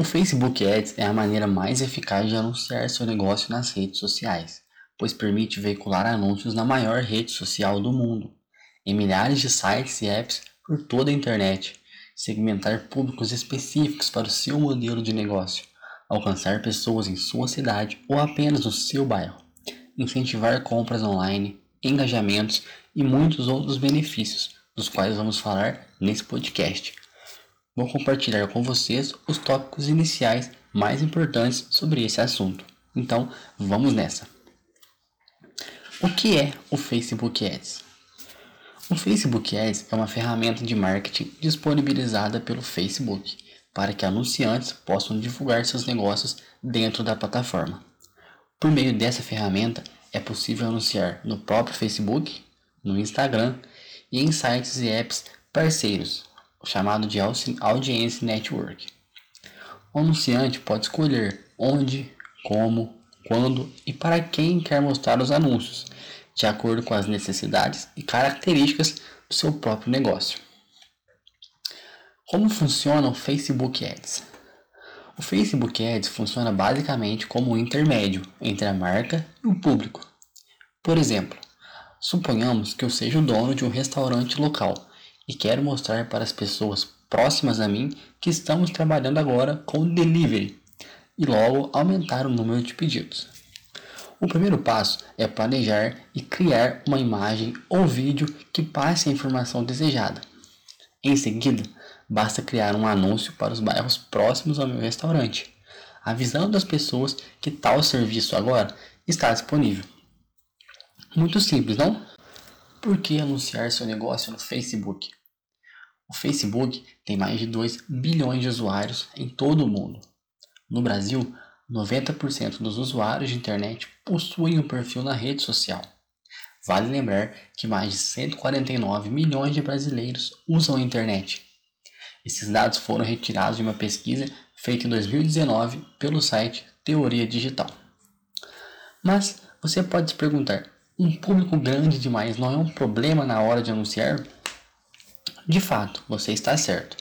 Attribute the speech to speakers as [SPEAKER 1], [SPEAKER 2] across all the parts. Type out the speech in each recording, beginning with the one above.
[SPEAKER 1] O Facebook Ads é a maneira mais eficaz de anunciar seu negócio nas redes sociais, pois permite veicular anúncios na maior rede social do mundo, em milhares de sites e apps por toda a internet, segmentar públicos específicos para o seu modelo de negócio, alcançar pessoas em sua cidade ou apenas no seu bairro, incentivar compras online, engajamentos e muitos outros benefícios, dos quais vamos falar nesse podcast vou compartilhar com vocês os tópicos iniciais mais importantes sobre esse assunto. Então, vamos nessa. O que é o Facebook Ads? O Facebook Ads é uma ferramenta de marketing disponibilizada pelo Facebook para que anunciantes possam divulgar seus negócios dentro da plataforma. Por meio dessa ferramenta, é possível anunciar no próprio Facebook, no Instagram e em sites e apps parceiros, chamado de Audience Network. O anunciante pode escolher onde, como, quando e para quem quer mostrar os anúncios, de acordo com as necessidades e características do seu próprio negócio. Como funciona o Facebook Ads? O Facebook Ads funciona basicamente como um intermédio entre a marca e o público. Por exemplo, suponhamos que eu seja o dono de um restaurante local e quero mostrar para as pessoas próximas a mim que estamos trabalhando agora com delivery e logo aumentar o número de pedidos. O primeiro passo é planejar e criar uma imagem ou vídeo que passe a informação desejada. Em seguida, basta criar um anúncio para os bairros próximos ao meu restaurante, avisando as pessoas que tal serviço agora está disponível. Muito simples, não? Por que anunciar seu negócio no Facebook? O Facebook tem mais de 2 bilhões de usuários em todo o mundo. No Brasil, 90% dos usuários de internet possuem um perfil na rede social. Vale lembrar que mais de 149 milhões de brasileiros usam a internet. Esses dados foram retirados de uma pesquisa feita em 2019 pelo site Teoria Digital. Mas você pode se perguntar: um público grande demais não é um problema na hora de anunciar? De fato, você está certo.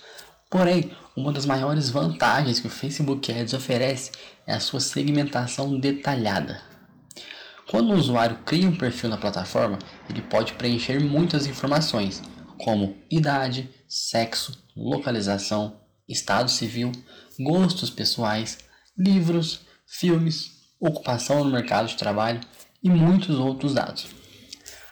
[SPEAKER 1] Porém, uma das maiores vantagens que o Facebook Ads oferece é a sua segmentação detalhada. Quando o usuário cria um perfil na plataforma, ele pode preencher muitas informações, como idade, sexo, localização, estado civil, gostos pessoais, livros, filmes, ocupação no mercado de trabalho e muitos outros dados.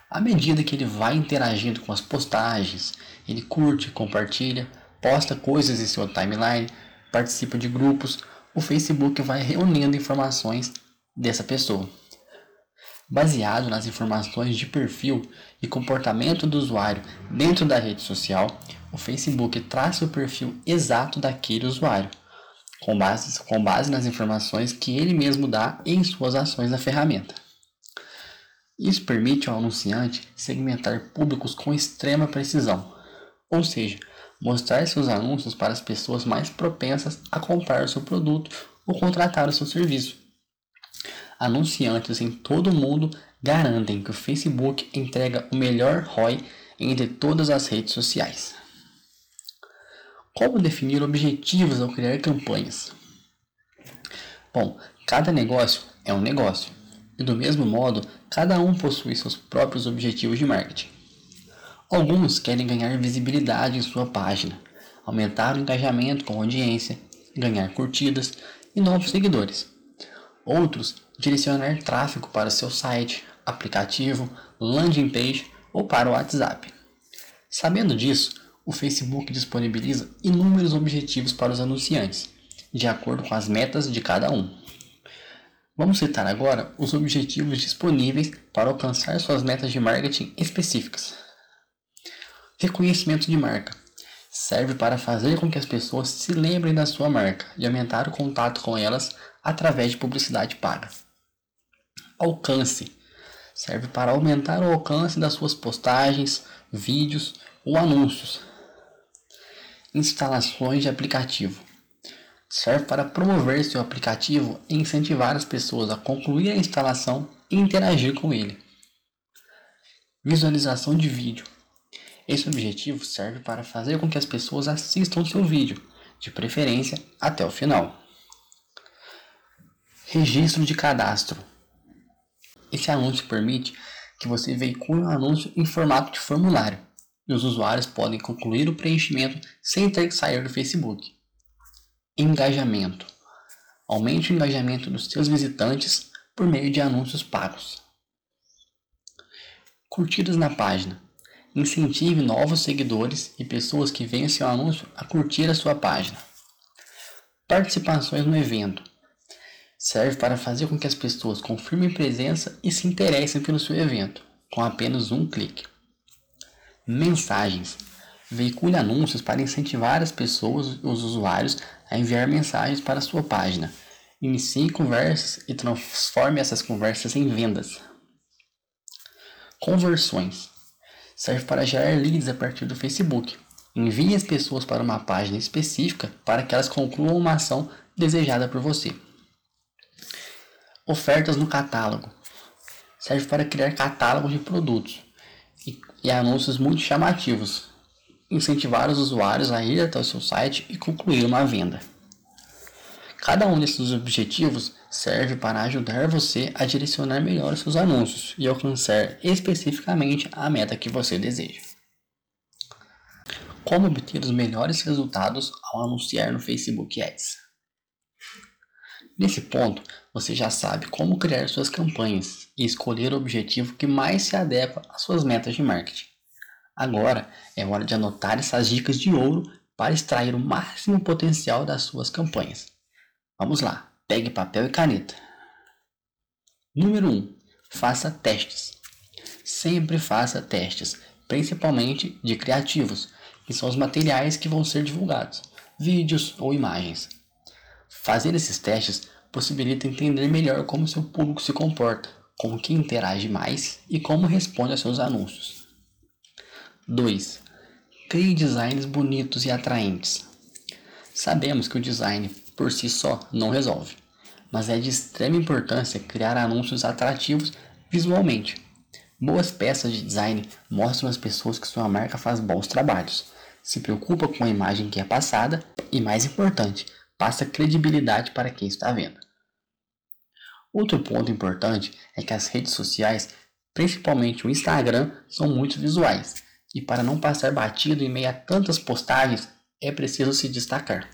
[SPEAKER 1] À medida que ele vai interagindo com as postagens, ele curte, compartilha, posta coisas em sua timeline, participa de grupos, o Facebook vai reunindo informações dessa pessoa. Baseado nas informações de perfil e comportamento do usuário dentro da rede social, o Facebook traça o perfil exato daquele usuário, com base, com base nas informações que ele mesmo dá em suas ações na ferramenta. Isso permite ao anunciante segmentar públicos com extrema precisão, ou seja, mostrar seus anúncios para as pessoas mais propensas a comprar o seu produto ou contratar o seu serviço. Anunciantes em todo o mundo garantem que o Facebook entrega o melhor ROI entre todas as redes sociais. Como definir objetivos ao criar campanhas? Bom, cada negócio é um negócio, e do mesmo modo, cada um possui seus próprios objetivos de marketing. Alguns querem ganhar visibilidade em sua página, aumentar o engajamento com a audiência, ganhar curtidas e novos seguidores. Outros, direcionar tráfego para seu site, aplicativo, landing page ou para o WhatsApp. Sabendo disso, o Facebook disponibiliza inúmeros objetivos para os anunciantes, de acordo com as metas de cada um. Vamos citar agora os objetivos disponíveis para alcançar suas metas de marketing específicas. Reconhecimento de marca. Serve para fazer com que as pessoas se lembrem da sua marca e aumentar o contato com elas através de publicidade paga. Alcance. Serve para aumentar o alcance das suas postagens, vídeos ou anúncios. Instalações de aplicativo. Serve para promover seu aplicativo e incentivar as pessoas a concluir a instalação e interagir com ele. Visualização de vídeo esse objetivo serve para fazer com que as pessoas assistam seu vídeo, de preferência até o final. Registro de cadastro. Esse anúncio permite que você veicule um anúncio em formato de formulário e os usuários podem concluir o preenchimento sem ter que sair do Facebook. Engajamento. Aumente o engajamento dos seus visitantes por meio de anúncios pagos. Curtidas na página. Incentive novos seguidores e pessoas que veem seu anúncio a curtir a sua página. Participações no evento. Serve para fazer com que as pessoas confirmem presença e se interessem pelo seu evento, com apenas um clique. Mensagens. Veicule anúncios para incentivar as pessoas e os usuários a enviar mensagens para sua página. Inicie conversas e transforme essas conversas em vendas. Conversões. Serve para gerar leads a partir do Facebook. Envie as pessoas para uma página específica para que elas concluam uma ação desejada por você. Ofertas no catálogo. Serve para criar catálogos de produtos e, e anúncios muito chamativos. Incentivar os usuários a ir até o seu site e concluir uma venda. Cada um desses objetivos serve para ajudar você a direcionar melhor os seus anúncios e alcançar especificamente a meta que você deseja. Como obter os melhores resultados ao anunciar no Facebook Ads? Nesse ponto, você já sabe como criar suas campanhas e escolher o objetivo que mais se adequa às suas metas de marketing. Agora é hora de anotar essas dicas de ouro para extrair o máximo potencial das suas campanhas. Vamos lá, pegue papel e caneta. Número 1. Faça testes. Sempre faça testes, principalmente de criativos, que são os materiais que vão ser divulgados, vídeos ou imagens. Fazer esses testes possibilita entender melhor como seu público se comporta, com quem interage mais e como responde a seus anúncios. 2. Crie designs bonitos e atraentes. Sabemos que o design por si só não resolve, mas é de extrema importância criar anúncios atrativos visualmente. Boas peças de design mostram às pessoas que sua marca faz bons trabalhos, se preocupa com a imagem que é passada e, mais importante, passa credibilidade para quem está vendo. Outro ponto importante é que as redes sociais, principalmente o Instagram, são muito visuais, e para não passar batido em meio a tantas postagens, é preciso se destacar.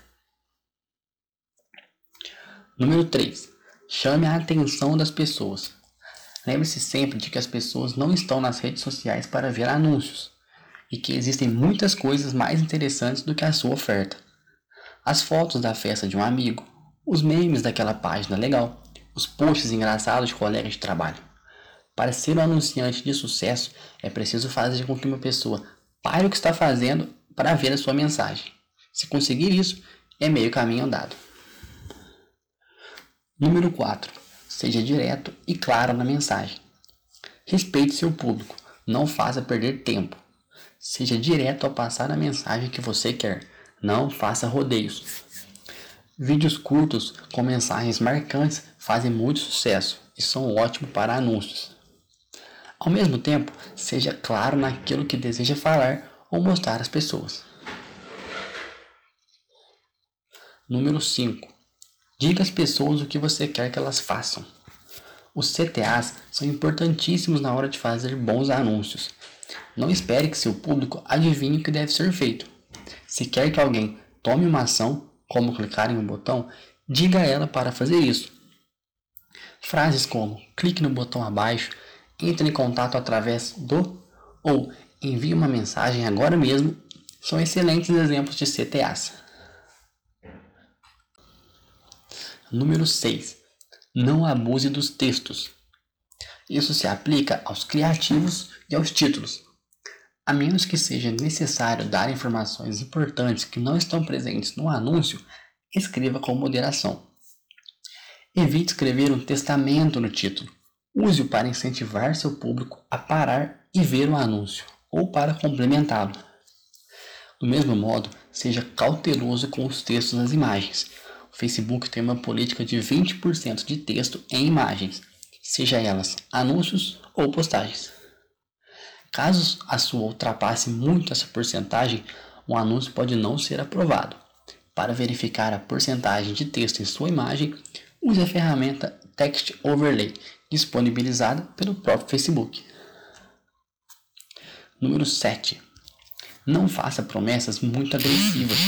[SPEAKER 1] Número 3. Chame a atenção das pessoas. Lembre-se sempre de que as pessoas não estão nas redes sociais para ver anúncios e que existem muitas coisas mais interessantes do que a sua oferta as fotos da festa de um amigo, os memes daquela página legal, os posts engraçados de colegas de trabalho. Para ser um anunciante de sucesso, é preciso fazer com que uma pessoa pare o que está fazendo para ver a sua mensagem. Se conseguir isso, é meio caminho andado. Número 4. Seja direto e claro na mensagem. Respeite seu público, não faça perder tempo. Seja direto ao passar a mensagem que você quer não faça rodeios. Vídeos curtos com mensagens marcantes fazem muito sucesso e são ótimos para anúncios. Ao mesmo tempo, seja claro naquilo que deseja falar ou mostrar às pessoas. Número 5. Diga às pessoas o que você quer que elas façam. Os CTAs são importantíssimos na hora de fazer bons anúncios. Não espere que seu público adivinhe o que deve ser feito. Se quer que alguém tome uma ação, como clicar em um botão, diga a ela para fazer isso. Frases como clique no botão abaixo, entre em contato através do ou envie uma mensagem agora mesmo são excelentes exemplos de CTAs. Número 6. Não abuse dos textos. Isso se aplica aos criativos e aos títulos. A menos que seja necessário dar informações importantes que não estão presentes no anúncio, escreva com moderação. Evite escrever um testamento no título. Use-o para incentivar seu público a parar e ver o anúncio, ou para complementá-lo. Do mesmo modo, seja cauteloso com os textos nas imagens. O Facebook tem uma política de 20% de texto em imagens, seja elas anúncios ou postagens. Caso a sua ultrapasse muito essa porcentagem, o anúncio pode não ser aprovado. Para verificar a porcentagem de texto em sua imagem, use a ferramenta Text Overlay, disponibilizada pelo próprio Facebook. Número 7. Não faça promessas muito agressivas.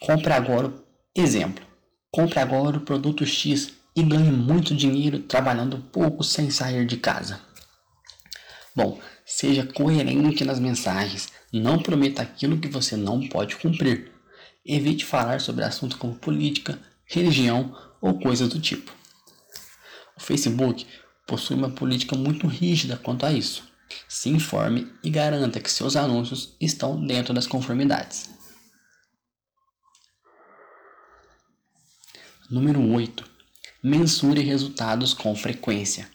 [SPEAKER 1] Compre agora, exemplo, compre agora o produto X e ganhe muito dinheiro trabalhando pouco sem sair de casa. Bom, seja coerente nas mensagens, não prometa aquilo que você não pode cumprir. Evite falar sobre assuntos como política, religião ou coisas do tipo. O Facebook possui uma política muito rígida quanto a isso. Se informe e garanta que seus anúncios estão dentro das conformidades. Número 8. Mensure resultados com frequência.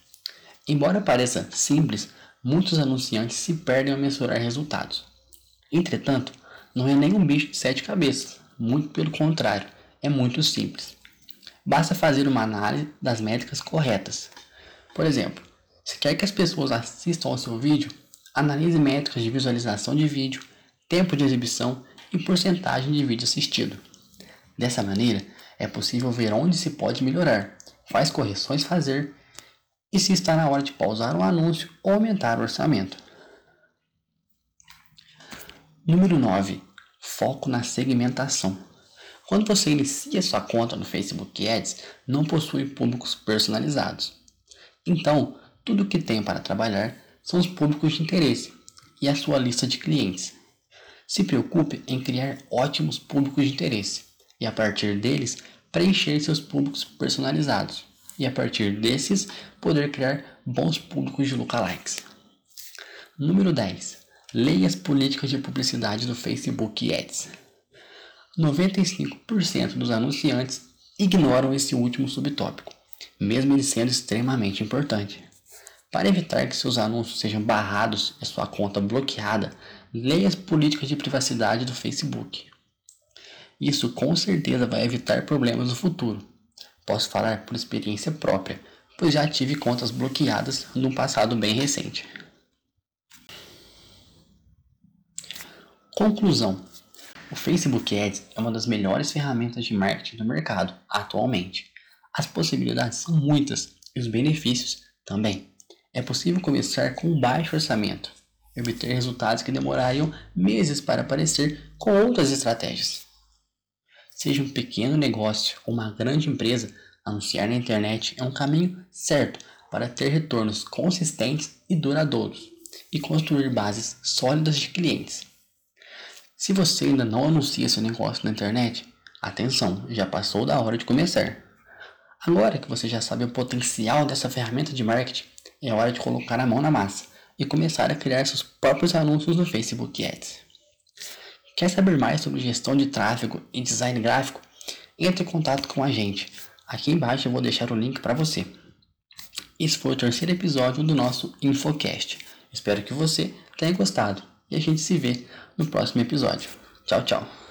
[SPEAKER 1] Embora pareça simples, muitos anunciantes se perdem ao mensurar resultados. Entretanto, não é nenhum bicho de sete cabeças, muito pelo contrário, é muito simples. Basta fazer uma análise das métricas corretas. Por exemplo, se quer que as pessoas assistam ao seu vídeo, analise métricas de visualização de vídeo, tempo de exibição e porcentagem de vídeo assistido. Dessa maneira, é possível ver onde se pode melhorar, quais correções fazer e se está na hora de pausar o anúncio ou aumentar o orçamento. Número 9. Foco na segmentação. Quando você inicia sua conta no Facebook Ads, não possui públicos personalizados. Então, tudo o que tem para trabalhar são os públicos de interesse e a sua lista de clientes. Se preocupe em criar ótimos públicos de interesse e, a partir deles, preencher seus públicos personalizados e, a partir desses, poder criar bons públicos de lookalikes. Número 10. Leia as políticas de publicidade do Facebook Ads. 95% dos anunciantes ignoram esse último subtópico, mesmo ele sendo extremamente importante. Para evitar que seus anúncios sejam barrados e sua conta bloqueada, leia as políticas de privacidade do Facebook. Isso com certeza vai evitar problemas no futuro. Posso falar por experiência própria, pois já tive contas bloqueadas num passado bem recente. Conclusão: O Facebook Ads é uma das melhores ferramentas de marketing do mercado atualmente. As possibilidades são muitas e os benefícios também. É possível começar com um baixo orçamento e obter resultados que demorariam meses para aparecer com outras estratégias. Seja um pequeno negócio ou uma grande empresa, anunciar na internet é um caminho certo para ter retornos consistentes e duradouros e construir bases sólidas de clientes. Se você ainda não anuncia seu negócio na internet, atenção, já passou da hora de começar. Agora que você já sabe o potencial dessa ferramenta de marketing, é hora de colocar a mão na massa e começar a criar seus próprios anúncios no Facebook Ads. Quer saber mais sobre gestão de tráfego e design gráfico? Entre em contato com a gente. Aqui embaixo eu vou deixar o link para você. Esse foi o terceiro episódio do nosso Infocast. Espero que você tenha gostado e a gente se vê no próximo episódio. Tchau, tchau.